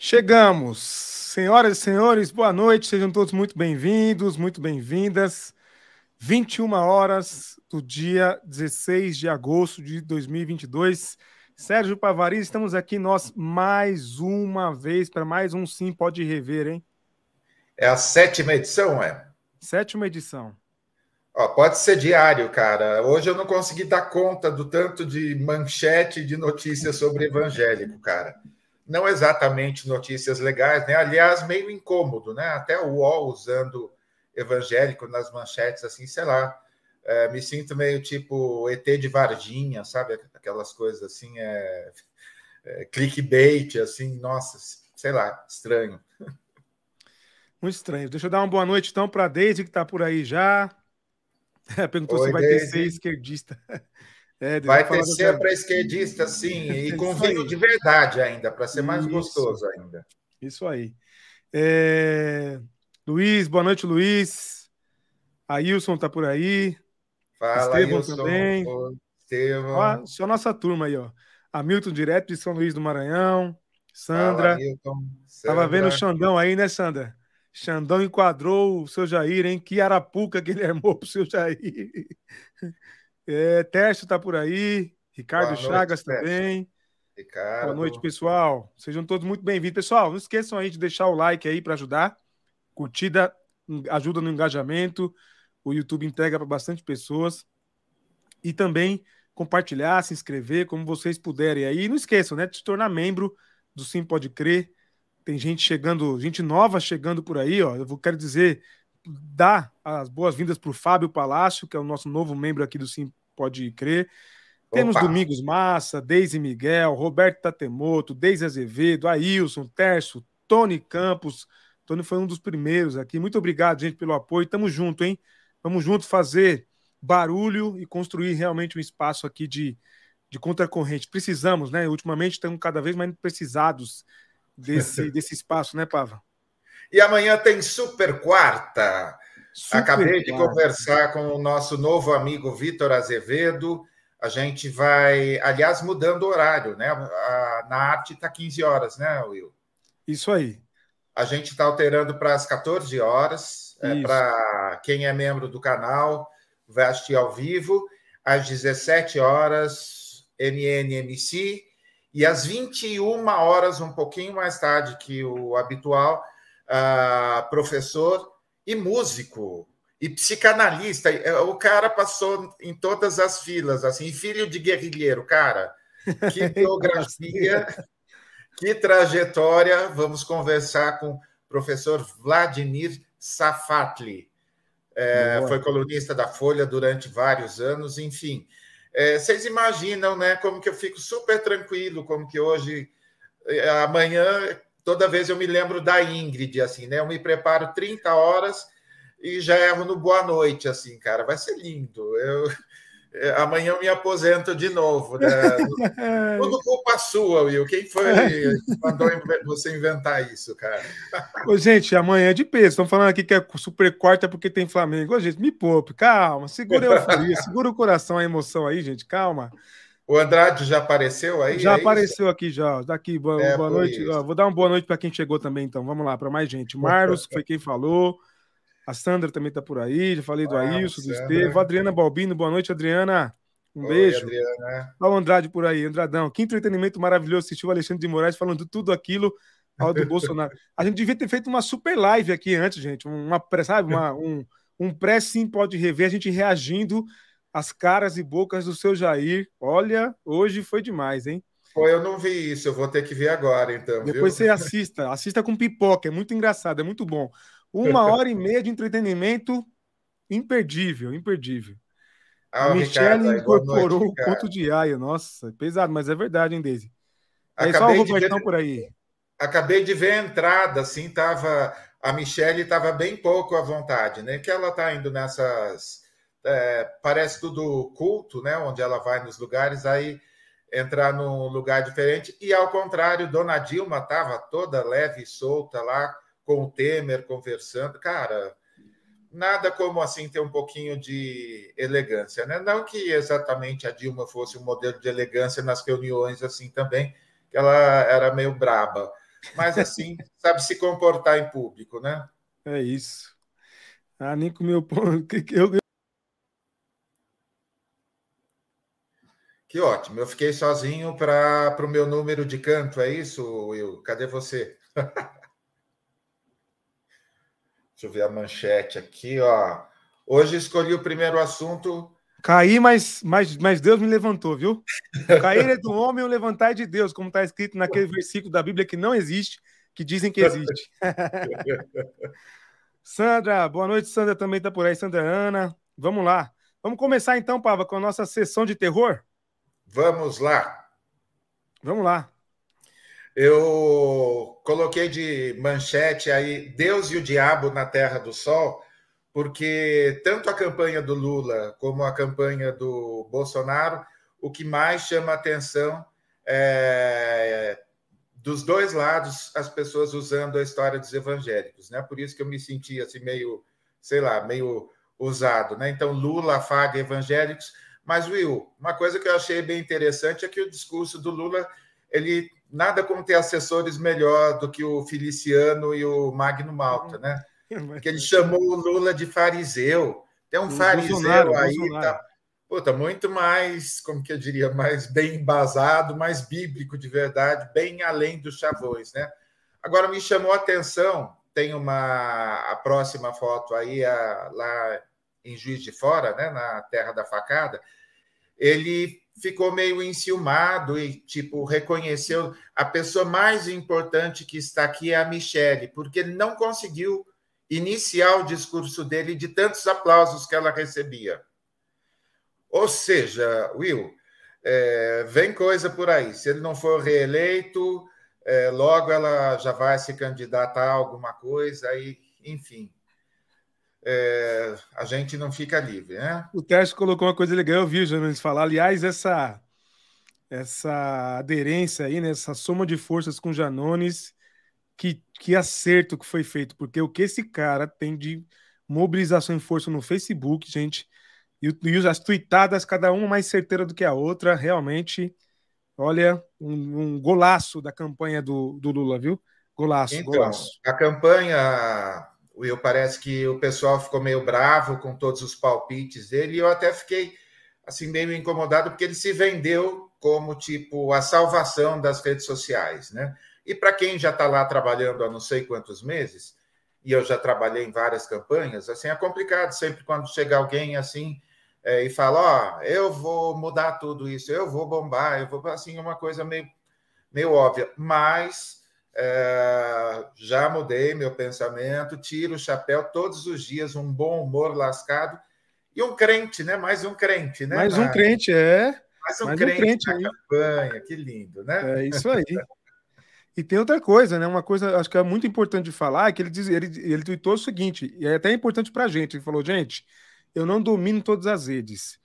Chegamos. Senhoras e senhores, boa noite. Sejam todos muito bem-vindos, muito bem-vindas. 21 horas do dia 16 de agosto de 2022. Sérgio Pavari, estamos aqui nós mais uma vez para mais um Sim Pode Rever, hein? É a sétima edição, é? Sétima edição. Ó, pode ser diário, cara. Hoje eu não consegui dar conta do tanto de manchete de notícias sobre evangélico, cara não exatamente notícias legais, né? Aliás, meio incômodo, né? Até o UOL usando evangélico nas manchetes, assim, sei lá. É, me sinto meio tipo ET de Varginha, sabe? Aquelas coisas assim, é, é, clickbait, assim, nossa, sei lá, estranho. Muito estranho. Deixa eu dar uma boa noite então para a Deise, que está por aí já. Perguntou Oi, se vai Deise. ter ser esquerdista. É, vai ter ser para esquerdista, sim, e vinho de verdade ainda, para ser mais Isso. gostoso ainda. Isso aí. É... Luiz, boa noite, Luiz. Ailson tá por aí. Fala, Estevão Ailson. também. Estevão. Ó, só nossa turma aí, ó. Hamilton, direto de São Luís do Maranhão. Sandra. Fala. Tava vendo o Xandão aí, né, Sandra? Xandão enquadrou o seu Jair, hein? Que arapuca que ele armou pro seu Jair. É, Tércio tá por aí, Ricardo noite, Chagas Tércio. também. Ricardo. Boa noite, pessoal. Sejam todos muito bem-vindos. Pessoal, não esqueçam aí de deixar o like aí para ajudar. Curtida ajuda no engajamento. O YouTube entrega para bastante pessoas. E também compartilhar, se inscrever, como vocês puderem aí. E não esqueçam, né, de se tornar membro do Sim Pode Crer. Tem gente chegando, gente nova chegando por aí, ó. Eu vou- quero dizer, dar as boas-vindas para o Fábio Palácio, que é o nosso novo membro aqui do Sim Pode Crer. Temos Opa. Domingos Massa, Deise Miguel, Roberto Tatemoto, Deise Azevedo, Ailson, Terço, Tony Campos. Tony foi um dos primeiros aqui. Muito obrigado, gente, pelo apoio. Tamo junto, hein? Vamos junto fazer barulho e construir realmente um espaço aqui de, de contracorrente. Precisamos, né? Ultimamente estamos cada vez mais precisados desse, desse espaço, né, Pava? E amanhã tem Super Quarta. Super Acabei de claro. conversar com o nosso novo amigo Vitor Azevedo. A gente vai, aliás, mudando o horário, né? Na arte está 15 horas, né, Will? Isso aí. A gente está alterando para as 14 horas. Isso. para quem é membro do canal, vai assistir ao vivo. Às 17 horas, NNMC. E às 21 horas, um pouquinho mais tarde que o habitual, professor e músico e psicanalista. É, O cara passou em todas as filas, assim, filho de guerrilheiro, cara. Que biografia, que trajetória. Vamos conversar com o professor Vladimir Safatli. É, foi colunista da Folha durante vários anos, enfim. É, vocês imaginam, né, como que eu fico super tranquilo, como que hoje, é, amanhã, toda vez eu me lembro da Ingrid, assim, né? Eu me preparo 30 horas e já erro no boa noite, assim, cara. Vai ser lindo. Eu, é, amanhã eu me aposento de novo, né? Tudo culpa sua, Will. Quem foi que mandou você inventar isso, cara? Ô, gente, amanhã é de peso. Estão falando aqui que é super quarta porque tem Flamengo. Ô, gente, me poupe, calma. Segura a euforia, segura o coração, a emoção aí, gente. Calma. O Andrade já apareceu aí? já é isso? apareceu aqui, já. Daqui, boa, É, boa noite. isso. Ó, vou dar uma boa noite para quem chegou também, então. Vamos lá, para mais gente. Marlos, que foi quem falou. A Sandra também tá por aí. Já falei do Ah, Ailson, do. Estevam. Adriana Balbino, boa noite, Adriana. Um Oi, beijo. Adriana. Olha o Andrade por aí, Andradão. Que entretenimento maravilhoso assistiu o Alexandre de Moraes falando tudo aquilo ao do Bolsonaro. A gente devia ter feito uma super live aqui antes, gente. Uma, sabe, uma, um, um pré-sim pode rever, a gente reagindo às caras e bocas do seu Jair. Olha, hoje foi demais, hein? Pô, eu não vi isso, eu vou ter que ver agora, então. Depois viu? você assista, assista com pipoca, é muito engraçado, é muito bom. Uma hora e meia de entretenimento imperdível, imperdível. Ah, boa incorporou noite, o conto de Aya. Nossa, pesado, mas é verdade, hein, Daisy? É só o Acabei de, Robertão ver, por aí. acabei de ver a entrada, assim, tava. A Michelle estava bem pouco à vontade, né? Que ela tá indo nessas. É, parece tudo culto, né? Onde ela vai nos lugares, aí entrar num lugar diferente. E ao contrário, Dona Dilma estava toda leve e solta lá, com o Temer conversando. Cara, nada como assim ter um pouquinho de elegância, né? Não que exatamente a Dilma fosse um modelo de elegância nas reuniões assim também, que ela era meio braba, mas assim, sabe se comportar em público, né? É isso. Ah, nem comeu pão. Eu, eu... Que ótimo. Eu fiquei sozinho para o meu número de canto, é isso, Will? Cadê você? Deixa eu ver a manchete aqui, ó. Hoje escolhi o primeiro assunto. Caí, mas, mas, mas Deus me levantou, viu? Cair é do homem, o levantar é de Deus, como está escrito naquele versículo da Bíblia que não existe, que dizem que existe. Sandra, boa noite, Sandra também está por aí, Sandra Ana. Vamos lá. Vamos começar então, Pava, com a nossa sessão de terror? Vamos lá. Vamos lá. Eu coloquei de manchete aí Deus e o Diabo na Terra do Sol, porque tanto a campanha do Lula como a campanha do Bolsonaro, o que mais chama atenção é dos dois lados as pessoas usando a história dos evangélicos, né? Por isso que eu me senti assim meio, sei lá, meio usado, né? Então Lula afaga evangélicos, mas Will, uma coisa que eu achei bem interessante é que o discurso do Lula ele nada como ter assessores melhor do que o Feliciano e o Magno Malta, né? Que ele chamou o Lula de fariseu. Tem um o fariseu Bolsonaro, aí, Bolsonaro. tá, puta, muito mais, como que eu diria, mais bem embasado, mais bíblico de verdade, bem além dos chavões, né? Agora me chamou a atenção, tem uma a próxima foto aí a, lá em Juiz de Fora, né, na Terra da Facada, ele ficou meio enciumado e, tipo, reconheceu a pessoa mais importante que está aqui é a Michelle, porque não conseguiu iniciar o discurso dele de tantos aplausos que ela recebia. Ou seja, Will, é, vem coisa por aí. Se ele não for reeleito, é, logo ela já vai se candidatar a alguma coisa, e, enfim é, a gente não fica livre, né? O Tércio colocou uma coisa legal, eu vi o Janones falar. Aliás, essa, essa aderência aí, né, essa soma de forças com Janones, que, que acerto que foi feito, porque o que esse cara tem de mobilização em força no Facebook, gente, e, e as tuitadas, cada uma mais certeira do que a outra, realmente, olha, um, um golaço da campanha do, do Lula, viu? Golaço, então, golaço. A campanha Will, parece que o pessoal ficou meio bravo com todos os palpites dele, e eu até fiquei assim meio incomodado porque ele se vendeu como tipo a salvação das redes sociais, né? E para quem já está lá trabalhando há não sei quantos meses, e eu já trabalhei em várias campanhas, assim é complicado sempre quando chega alguém assim é, e fala, ó, oh, eu vou mudar tudo isso, eu vou bombar, eu vou assim uma coisa meio meio óbvia, mas é, já mudei meu pensamento, tiro o chapéu todos os dias, um bom humor lascado e um crente, né? Mais um crente, né? Mais um crente, é. Mais um Mais crente, um crente na aí. campanha, que lindo, né? É isso aí. E tem outra coisa, né? Uma coisa acho que é muito importante de falar, é que ele diz, ele, ele tweetou o seguinte, e é até importante para a gente. Ele falou, gente, eu não domino todas as redes.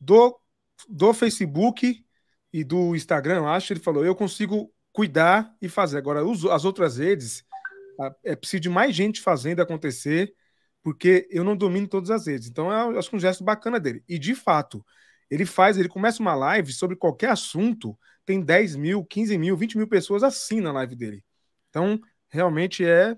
Do, do Facebook e do Instagram, acho, ele falou, eu consigo cuidar e fazer. Agora, as outras redes, é preciso de mais gente fazendo acontecer, porque eu não domino todas as redes. Então, eu acho que é um gesto bacana dele. E, de fato, ele faz, ele começa uma live sobre qualquer assunto, tem 10 mil, 15 mil, 20 mil pessoas assim na live dele. Então, realmente é.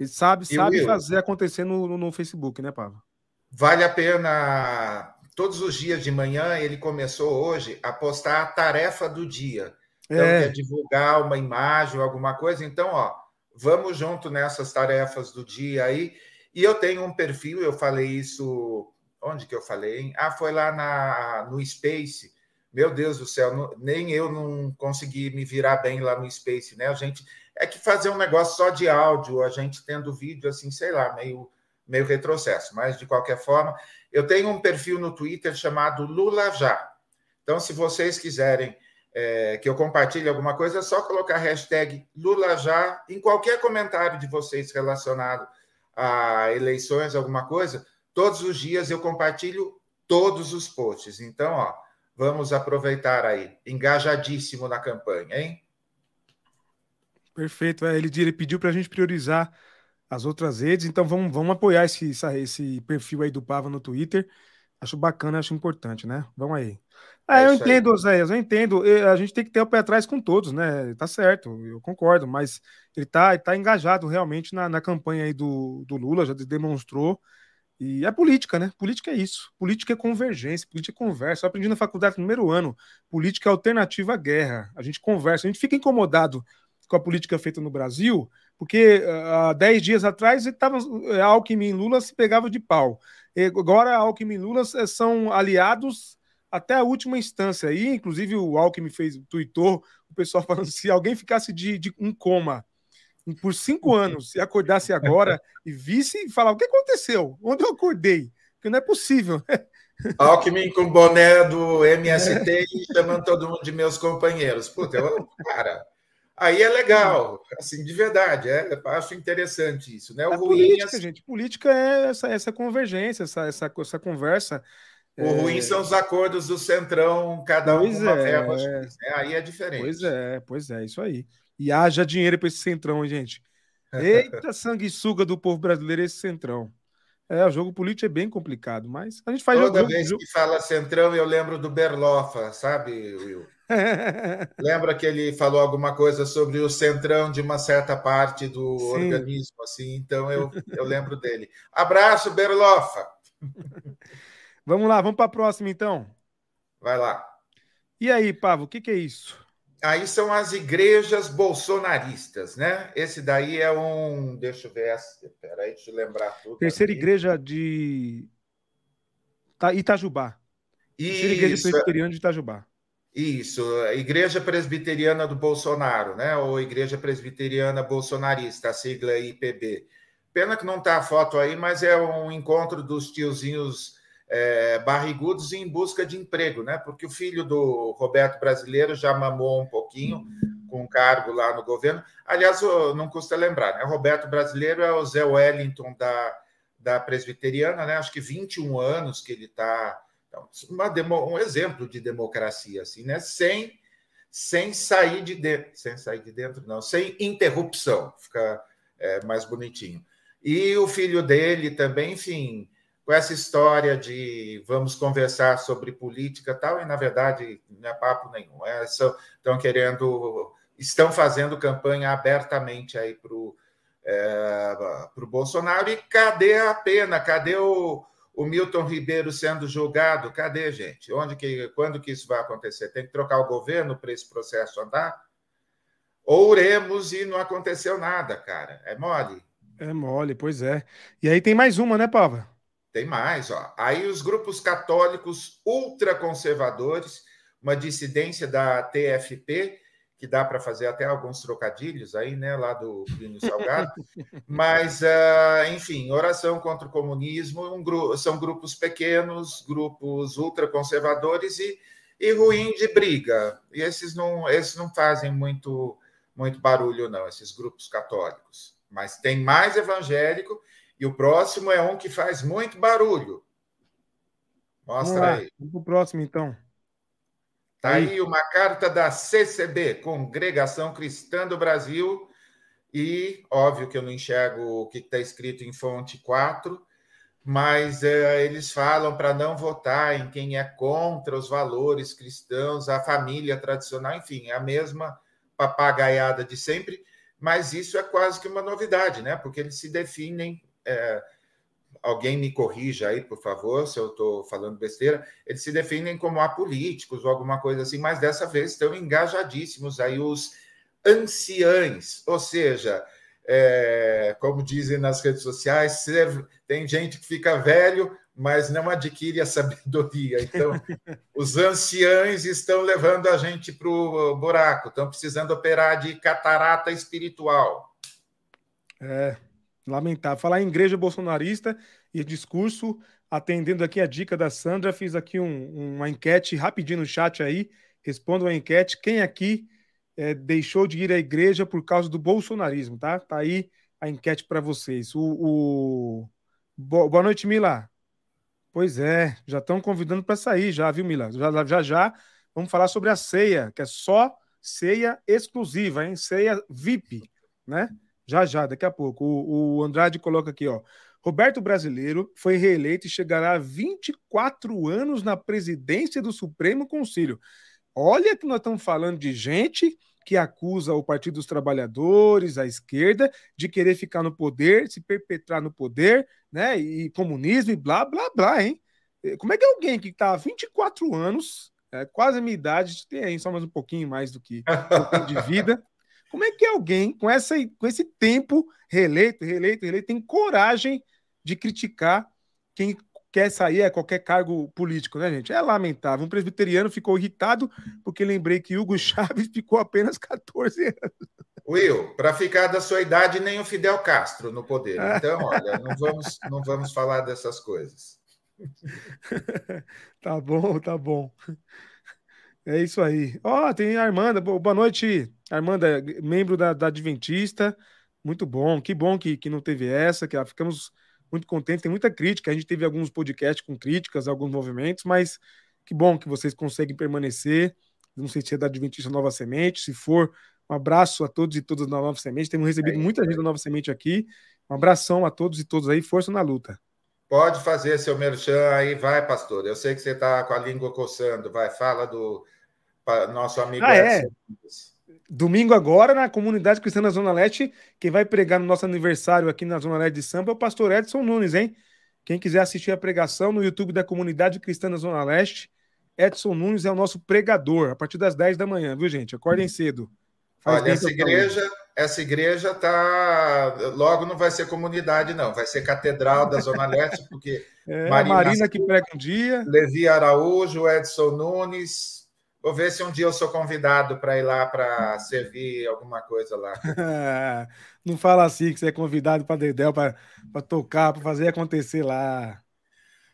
Ele sabe, sabe fazer acontecer no, no Facebook, né, Pava? Vale a pena. Todos os dias de manhã, ele começou hoje a postar a tarefa do dia. Então, é. quer divulgar uma imagem, alguma coisa. Então, ó, vamos junto nessas tarefas do dia aí. E eu tenho um perfil, eu falei isso. Onde que eu falei? Hein? Ah, foi lá na, no Space. Meu Deus do céu, não, nem eu não consegui me virar bem lá no Space, né? A gente é que fazer um negócio só de áudio, a gente tendo vídeo assim, sei lá, meio meio retrocesso, mas de qualquer forma, eu tenho um perfil no Twitter chamado Lula Já. Então, se vocês quiserem é, que eu compartilhe alguma coisa, é só colocar a hashtag Lula já em qualquer comentário de vocês relacionado a eleições, alguma coisa. Todos os dias eu compartilho todos os posts. Então, ó, vamos aproveitar aí. Engajadíssimo na campanha, hein? Perfeito. É, ele, ele pediu para a gente priorizar as outras redes, então vamos, vamos apoiar esse, esse perfil aí do Pava no Twitter. Acho bacana, acho importante, né? Vamos aí. É, é eu entendo, Zé, eu entendo. A gente tem que ter o pé atrás com todos, né? Tá certo, eu concordo, mas ele tá, ele tá engajado realmente na, na campanha aí do, do Lula, já demonstrou. E é política, né? Política é isso. Política é convergência, política é conversa. Eu aprendi na faculdade no primeiro ano. Política é alternativa à guerra. A gente conversa. A gente fica incomodado com a política feita no Brasil, porque ah, há 10 dias atrás estava eh, Alckmin e Lula se pegavam de pau. E agora Alckmin e Lula eh, são aliados até a última instância. E, inclusive, o Alckmin fez, tweetou, o pessoal falando se alguém ficasse de, de um coma por cinco anos e acordasse agora e visse e falar o que aconteceu? Onde eu acordei? Porque não é possível. Alckmin com boné do MST e chamando todo mundo de meus companheiros. Puta, eu, cara, Aí é legal, assim, de verdade, é, acho interessante isso, né? O é ruim política, é... Assim gente, política é essa, essa convergência, essa, essa, essa conversa. O é... ruim são os acordos do Centrão, cada pois um com uma é, verba, né? aí é diferente. Pois é, pois é, isso aí. E haja dinheiro para esse Centrão, hein, gente? Eita sanguessuga do povo brasileiro esse Centrão. É, o jogo político é bem complicado, mas a gente faz Toda jogo, vez jogo... que fala Centrão, eu lembro do Berlofa, sabe, Will? Lembra que ele falou alguma coisa sobre o centrão de uma certa parte do Sim. organismo, assim? Então eu, eu lembro dele. Abraço, Berlofa. Vamos lá, vamos para a próxima então. Vai lá. E aí, Pavo, o que, que é isso? Aí são as igrejas bolsonaristas, né? Esse daí é um. Deixa eu ver. Peraí, deixa eu lembrar tudo. Terceira aqui. igreja de Itajubá. Terceira igreja presbiteriana de Itajubá. Isso, Igreja Presbiteriana do Bolsonaro, né? Ou Igreja Presbiteriana Bolsonarista, a sigla IPB. Pena que não está a foto aí, mas é um encontro dos tiozinhos é, barrigudos em busca de emprego, né? Porque o filho do Roberto Brasileiro já mamou um pouquinho com um cargo lá no governo. Aliás, não custa lembrar, né? O Roberto Brasileiro é o Zé Wellington da, da Presbiteriana, né? Acho que 21 anos que ele está então, demo, um exemplo de democracia, assim, né? Sem, sem sair de dentro, sem sair de dentro, não, sem interrupção, fica é, mais bonitinho. E o filho dele também, enfim, com essa história de vamos conversar sobre política tal, e na verdade não é papo nenhum. É, estão querendo, estão fazendo campanha abertamente aí para o é, Bolsonaro. E cadê a pena? Cadê o, o Milton Ribeiro sendo julgado, cadê, gente? Onde que, quando que isso vai acontecer? Tem que trocar o governo para esse processo andar? Ouremos e não aconteceu nada, cara. É mole. É mole, pois é. E aí tem mais uma, né, Pava? Tem mais, ó. Aí os grupos católicos ultraconservadores, uma dissidência da TFP, que dá para fazer até alguns trocadilhos aí, né, lá do Plínio Salgado. Mas, uh, enfim, oração contra o comunismo um gru são grupos pequenos, grupos ultraconservadores e, e ruim de briga. E esses não, esses não fazem muito, muito barulho, não, esses grupos católicos. Mas tem mais evangélico e o próximo é um que faz muito barulho. Mostra aí. Vamos para o próximo, então. Está aí uma carta da CCB, Congregação Cristã do Brasil, e óbvio que eu não enxergo o que está escrito em fonte 4, mas é, eles falam para não votar em quem é contra os valores cristãos, a família tradicional, enfim, é a mesma papagaiada de sempre, mas isso é quase que uma novidade, né? Porque eles se definem. É, alguém me corrija aí, por favor, se eu estou falando besteira, eles se definem como apolíticos ou alguma coisa assim, mas dessa vez estão engajadíssimos aí os anciães, ou seja, é, como dizem nas redes sociais, tem gente que fica velho, mas não adquire a sabedoria. Então, os anciães estão levando a gente para o buraco, estão precisando operar de catarata espiritual. É, Lamentável. Falar em igreja bolsonarista e discurso, atendendo aqui a dica da Sandra, fiz aqui um, uma enquete rapidinho no chat aí. Responda uma enquete. Quem aqui é, deixou de ir à igreja por causa do bolsonarismo, tá? Tá aí a enquete para vocês. O, o... Boa noite, Mila. Pois é, já estão convidando para sair, já, viu, Mila? Já, já, já. Vamos falar sobre a ceia, que é só ceia exclusiva, hein? Ceia VIP, né? Já, já, daqui a pouco. O, o Andrade coloca aqui, ó. Roberto Brasileiro foi reeleito e chegará a 24 anos na presidência do Supremo Conselho. Olha que nós estamos falando de gente que acusa o Partido dos Trabalhadores, a esquerda, de querer ficar no poder, se perpetrar no poder, né? E comunismo e blá, blá, blá, hein? Como é que alguém que está há 24 anos, é, quase a minha idade, tem só mais um pouquinho mais do que um de vida, como é que alguém com, essa, com esse tempo reeleito, reeleito, reeleito, tem coragem de criticar quem quer sair a qualquer cargo político, né, gente? É lamentável. Um presbiteriano ficou irritado porque lembrei que Hugo Chávez ficou apenas 14 anos. Will, para ficar da sua idade, nem o Fidel Castro no poder. Então, olha, não vamos, não vamos falar dessas coisas. tá bom, tá bom. É isso aí. Ó, oh, tem a Armanda. Boa noite, Armanda, membro da, da Adventista. Muito bom. Que bom que, que não teve essa, que ficamos muito contentes. Tem muita crítica. A gente teve alguns podcasts com críticas, alguns movimentos, mas que bom que vocês conseguem permanecer. Não sei se é da Adventista Nova Semente. Se for, um abraço a todos e todas da Nova Semente. Temos recebido é muita gente da Nova Semente aqui. Um abração a todos e todas aí. Força na luta. Pode fazer seu merchan aí, vai, pastor. Eu sei que você está com a língua coçando. Vai, fala do nosso amigo ah, é. Domingo agora, na comunidade cristã da Zona Leste, quem vai pregar no nosso aniversário aqui na Zona Leste de Sampa é o pastor Edson Nunes, hein? Quem quiser assistir a pregação no YouTube da comunidade cristã da Zona Leste, Edson Nunes é o nosso pregador, a partir das 10 da manhã, viu, gente? Acordem cedo. Faz Olha, essa igreja, essa igreja tá. Logo não vai ser comunidade, não. Vai ser Catedral da Zona Leste, porque. É, Marina, Marina que prega um dia. Levi Araújo, Edson Nunes, Vou ver se um dia eu sou convidado para ir lá para servir alguma coisa lá. Não fala assim que você é convidado para Dedéu para tocar, para fazer acontecer lá.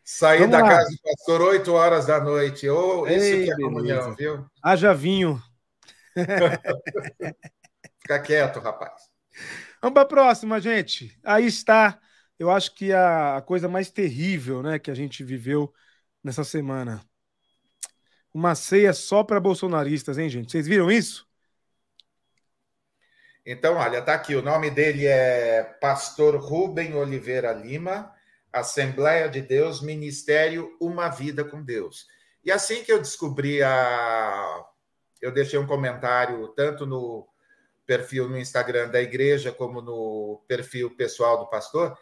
Sair Vamos da lá. casa do pastor 8 horas da noite. Oh, isso Ei, que é beleza. comunhão, viu? Haja vinho. Fica quieto, rapaz. Vamos para a próxima, gente. Aí está, eu acho que a coisa mais terrível né, que a gente viveu nessa semana uma ceia só para bolsonaristas, hein, gente? Vocês viram isso? Então, olha, tá aqui. O nome dele é Pastor Rubem Oliveira Lima, Assembleia de Deus, Ministério Uma Vida com Deus. E assim que eu descobri a. Eu deixei um comentário tanto no perfil no Instagram da igreja como no perfil pessoal do pastor.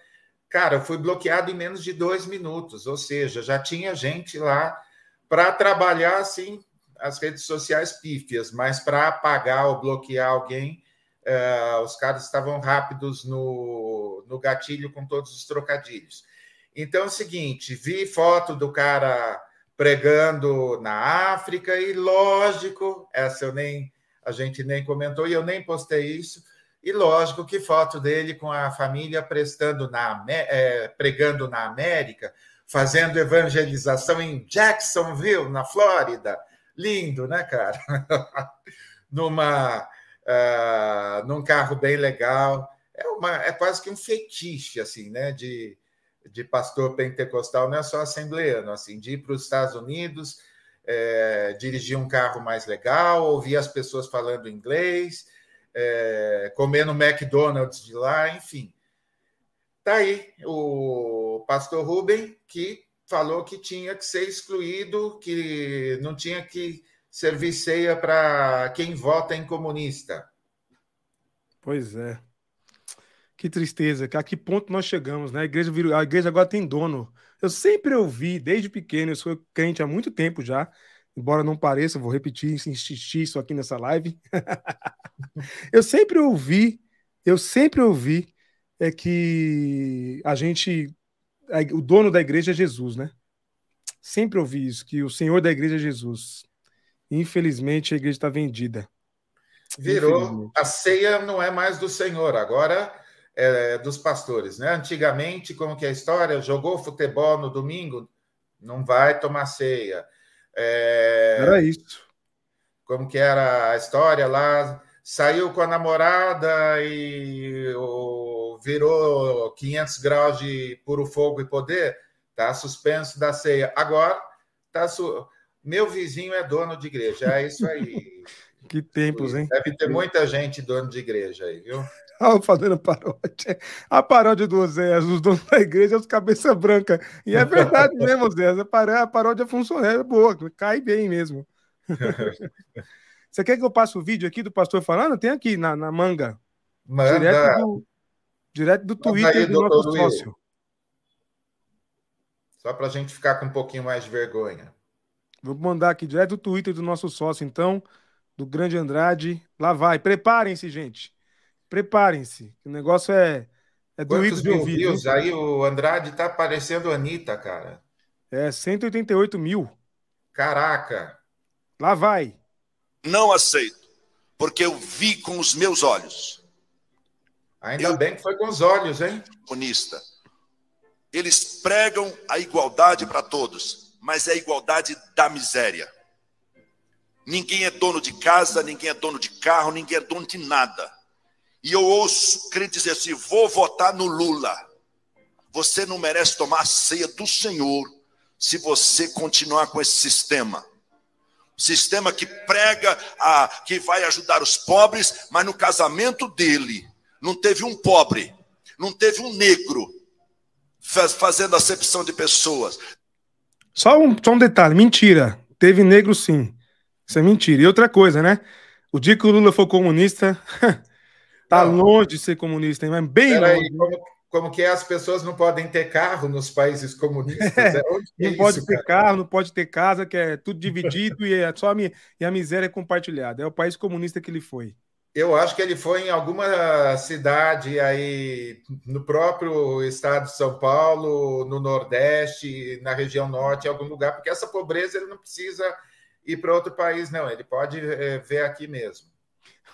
Cara, eu fui bloqueado em menos de dois minutos, ou seja, já tinha gente lá para trabalhar assim as redes sociais pífias, mas para apagar ou bloquear alguém, uh, os caras estavam rápidos no, no gatilho com todos os trocadilhos. Então é o seguinte: vi foto do cara pregando na África, e lógico, essa eu nem a gente nem comentou e eu nem postei isso. E lógico que foto dele com a família prestando na, é, pregando na América, fazendo evangelização em Jacksonville, na Flórida. Lindo, né, cara? Numa, uh, num carro bem legal. É, uma, é quase que um fetiche, assim, né, de, de pastor pentecostal, não é só assembleano, assim, de ir para os Estados Unidos, é, dirigir um carro mais legal, ouvir as pessoas falando inglês, é, comer no McDonald's de lá, enfim. Tá aí o pastor Rubem, que falou que tinha que ser excluído, que não tinha que servir ceia para quem vota em comunista. Pois é. Que tristeza, a que ponto nós chegamos, né? A igreja, virou, a igreja agora tem dono. Eu sempre ouvi, desde pequeno, eu sou crente há muito tempo já, embora não pareça, vou repetir, insistir isso aqui nessa live. eu sempre ouvi, eu sempre ouvi é que a gente. O dono da igreja é Jesus, né? Sempre ouvi isso, que o senhor da igreja é Jesus. Infelizmente, a igreja está vendida. Virou. A ceia não é mais do senhor, agora é dos pastores, né? Antigamente, como que é a história? Jogou futebol no domingo, não vai tomar ceia. É... Era isso. Como que era a história lá? Saiu com a namorada e o virou 500 graus de puro fogo e poder, tá suspenso da ceia. Agora, tá su... meu vizinho é dono de igreja, é isso aí. que tempos, hein? Deve ter muita gente dono de igreja aí, viu? fazendo paródia. A paródia do Oséias, os donos da igreja, os cabeça branca. E é verdade mesmo, Oséias. A paródia funciona, é boa, cai bem mesmo. Você quer que eu passe o vídeo aqui do pastor falando? Tem aqui na, na manga. Manda. Do, direto do Twitter aí, do nosso sócio. Só para a gente ficar com um pouquinho mais de vergonha. Vou mandar aqui direto do Twitter do nosso sócio, então, do Grande Andrade. Lá vai. Preparem-se, gente. Preparem-se. O negócio é, é doído de ouvir. Views? Aí o Andrade tá parecendo Anitta, cara. É, 188 mil. Caraca. Lá vai. Não aceito, porque eu vi com os meus olhos. Ainda eu... bem que foi com os olhos, hein? Comunista. Eles pregam a igualdade para todos, mas é a igualdade da miséria. Ninguém é dono de casa, ninguém é dono de carro, ninguém é dono de nada. E eu ouço crente dizer assim: vou votar no Lula. Você não merece tomar a ceia do Senhor se você continuar com esse sistema. Sistema que prega a, que vai ajudar os pobres, mas no casamento dele não teve um pobre, não teve um negro fazendo acepção de pessoas. Só um, só um detalhe: mentira. Teve negro sim. Isso é mentira. E outra coisa, né? O dia que o Lula for comunista, tá não. longe de ser comunista, hein? mas bem Pera longe. Aí, como, como, que as pessoas não podem ter carro nos países comunistas? É, é não é pode isso, ter cara? carro, não pode ter casa, que é tudo dividido e, é só a, e a miséria é compartilhada. É o país comunista que ele foi. Eu acho que ele foi em alguma cidade aí no próprio estado de São Paulo, no Nordeste, na região Norte, em algum lugar, porque essa pobreza ele não precisa ir para outro país, não. Ele pode é, ver aqui mesmo.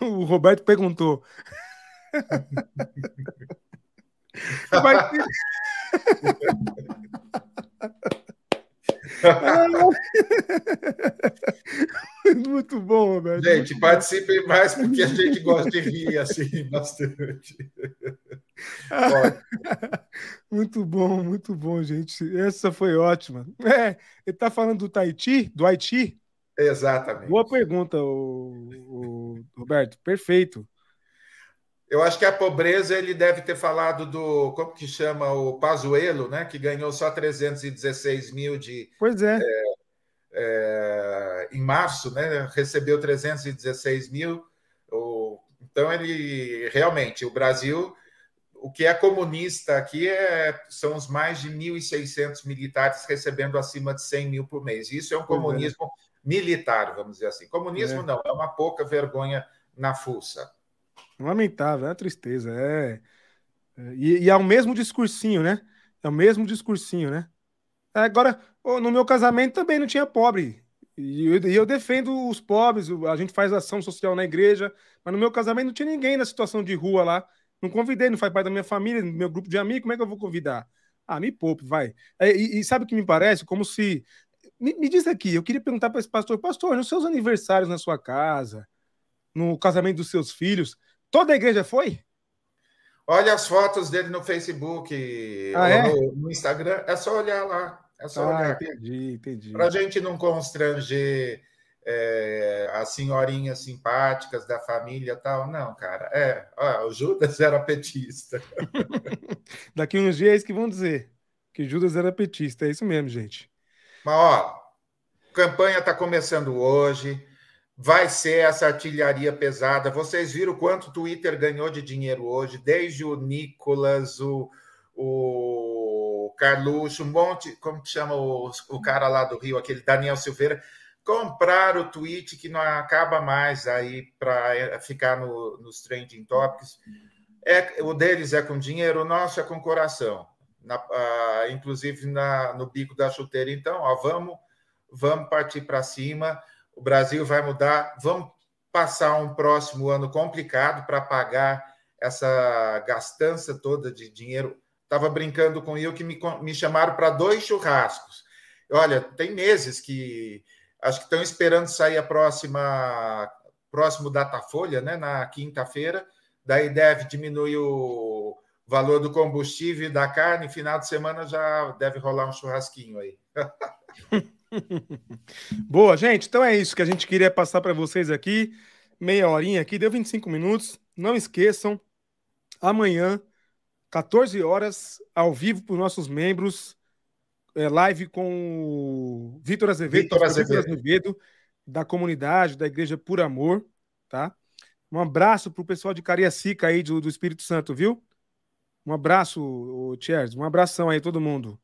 O Roberto perguntou. Vai ter... Muito bom, velho. Gente, participem mais porque a gente gosta de rir assim bastante. muito bom, muito bom, gente. Essa foi ótima. É, ele tá falando do Tahiti, do Haiti? Exatamente. Boa pergunta, o, o Roberto. Perfeito. Eu acho que a pobreza ele deve ter falado do como que chama o Pazuello, né? Que ganhou só 316 mil de. Pois é. é, é em março, né? Recebeu 316 mil. O, então ele realmente o Brasil, o que é comunista aqui é, são os mais de 1.600 militares recebendo acima de 100 mil por mês. Isso é um é. comunismo militar, vamos dizer assim. Comunismo é. não, é uma pouca vergonha na fuça. Lamentável, é uma tristeza. É... é e, e, é o mesmo discursinho, né? É o mesmo discursinho, né? Agora, no meu casamento também não tinha pobre. E eu, e eu defendo os pobres, a gente faz ação social na igreja, mas no meu casamento não tinha ninguém na situação de rua lá. Não convidei, não faz parte da minha família, do meu grupo de amigos, como é que eu vou convidar? Ah, me poupe, vai. É, e, e, sabe o que me parece? Como se. Me, me diz aqui, eu queria perguntar para esse pastor, pastor, nos seus aniversários na sua casa, no casamento dos seus filhos, Toda a igreja foi? Olha as fotos dele no Facebook, ah, é? no, no, Instagram. É só olhar lá. É só ah, olhar. Entendi, entendi. Para a gente não constranger é, as senhorinhas simpáticas da família tal. Não, cara. É, ó, o Judas era petista. Daqui uns dias que vão dizer que Judas era petista. É isso mesmo, gente. Mas, ó, campanha está começando hoje vai ser essa artilharia pesada. Vocês viram quanto o Twitter ganhou de dinheiro hoje, desde o Nicolas, o, o Carluxo, um monte, como que chama o, o cara lá do Rio, aquele Daniel Silveira, compraram o tweet que não acaba mais aí para ficar no, nos trending topics. É, o deles é com dinheiro, o nosso é com coração. Na, uh, inclusive na, no bico da chuteira. Então, ó, vamos, vamos partir para cima o Brasil vai mudar. Vamos passar um próximo ano complicado para pagar essa gastança toda de dinheiro. Estava brincando com eu que me, me chamaram para dois churrascos. Olha, tem meses que acho que estão esperando sair a próxima próximo Datafolha, né, na quinta-feira. Daí deve diminuir o valor do combustível e da carne. Final de semana já deve rolar um churrasquinho aí. Boa, gente. Então é isso que a gente queria passar para vocês aqui. Meia horinha aqui, deu 25 minutos. Não esqueçam, amanhã, 14 horas, ao vivo para os nossos membros. É, live com o Vitor Azevedo, Vitor Azevedo. Azevedo, da comunidade, da Igreja Por Amor, tá? Um abraço para o pessoal de Cariacica aí do, do Espírito Santo, viu? Um abraço, Thiers. Um abração aí, todo mundo.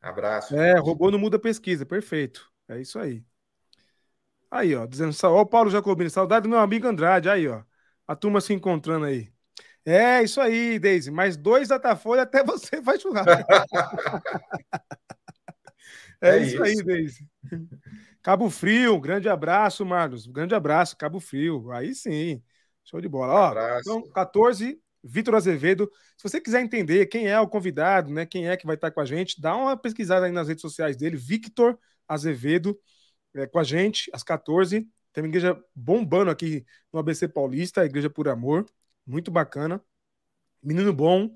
Abraço. É, robô não muda pesquisa, perfeito. É isso aí. Aí, ó, dizendo, ó, o Paulo Jacobino, saudade do meu amigo Andrade, aí, ó. A turma se encontrando aí. É, isso aí, Deise. Mais dois Datafolha até você vai churrasco. é, é, isso, isso. aí, Deise. Cabo Frio, grande abraço, Marlos. Grande abraço, Cabo Frio. Aí sim. Show de bola. Ó, abraço. então, 14, Vitor Azevedo. Se você quiser entender quem é o convidado, né? Quem é que vai estar com a gente, dá uma pesquisada aí nas redes sociais dele, Victor Azevedo, é, com a gente, às 14. Tem uma igreja bombando aqui no ABC Paulista, a Igreja por Amor. Muito bacana. Menino bom,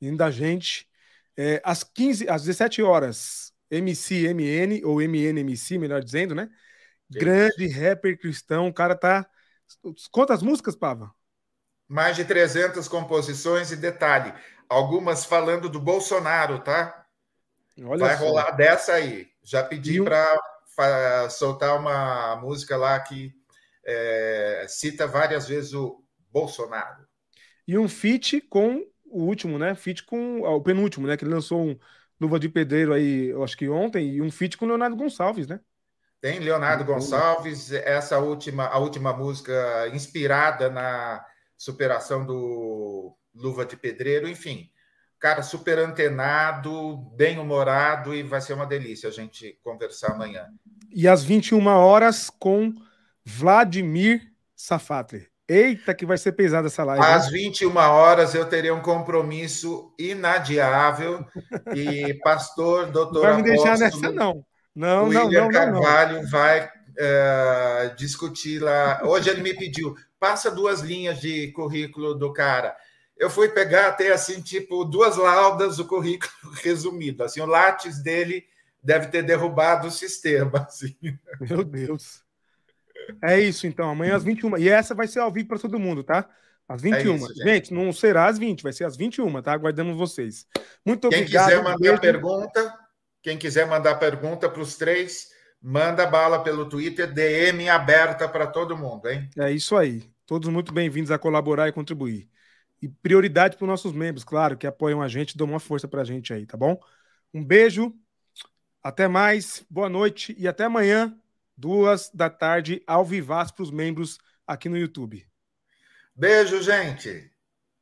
menino da gente. É, às 15, às 17 horas, MCMN, ou MNMC, melhor dizendo, né? Grande rapper cristão. O cara tá. Quantas músicas, Pava? Mais de 300 composições e detalhe, algumas falando do Bolsonaro, tá? Olha Vai só. rolar dessa aí. Já pedi para soltar uma música lá que é, cita várias vezes o Bolsonaro. E um feat com o último, né? Feat com o penúltimo, né? Que ele lançou um Luva de Pedreiro aí, eu acho que ontem, e um feat com Leonardo Gonçalves, né? Tem Leonardo Gonçalves, essa última, a última música inspirada na superação do Luva de Pedreiro, enfim. Cara, super antenado, bem humorado e vai ser uma delícia a gente conversar amanhã. E às 21 horas com Vladimir Safatli. Eita, que vai ser pesada essa live. Às 21 horas eu terei um compromisso inadiável e pastor, doutor Vai me deixar nessa não. Não, William não, não, Carvalho não. vai uh, discutir lá. Hoje ele me pediu, passa duas linhas de currículo do cara. Eu fui pegar até assim, tipo, duas laudas do currículo resumido. Assim, o látis dele deve ter derrubado o sistema. Assim. Meu Deus. É isso, então. Amanhã às 21. E essa vai ser ao vivo para todo mundo, tá? Às 21. É isso, gente. gente, não será às 20, vai ser às 21, tá? Aguardamos vocês. Muito quem obrigado. Quem quiser mandar pergunta, quem quiser mandar pergunta para os três, manda bala pelo Twitter, DM aberta para todo mundo, hein? É isso aí. Todos muito bem-vindos a colaborar e contribuir. E prioridade para os nossos membros, claro, que apoiam a gente, dão uma força para a gente aí, tá bom? Um beijo, até mais, boa noite e até amanhã duas da tarde, ao vivaz para os membros aqui no YouTube. Beijo, gente!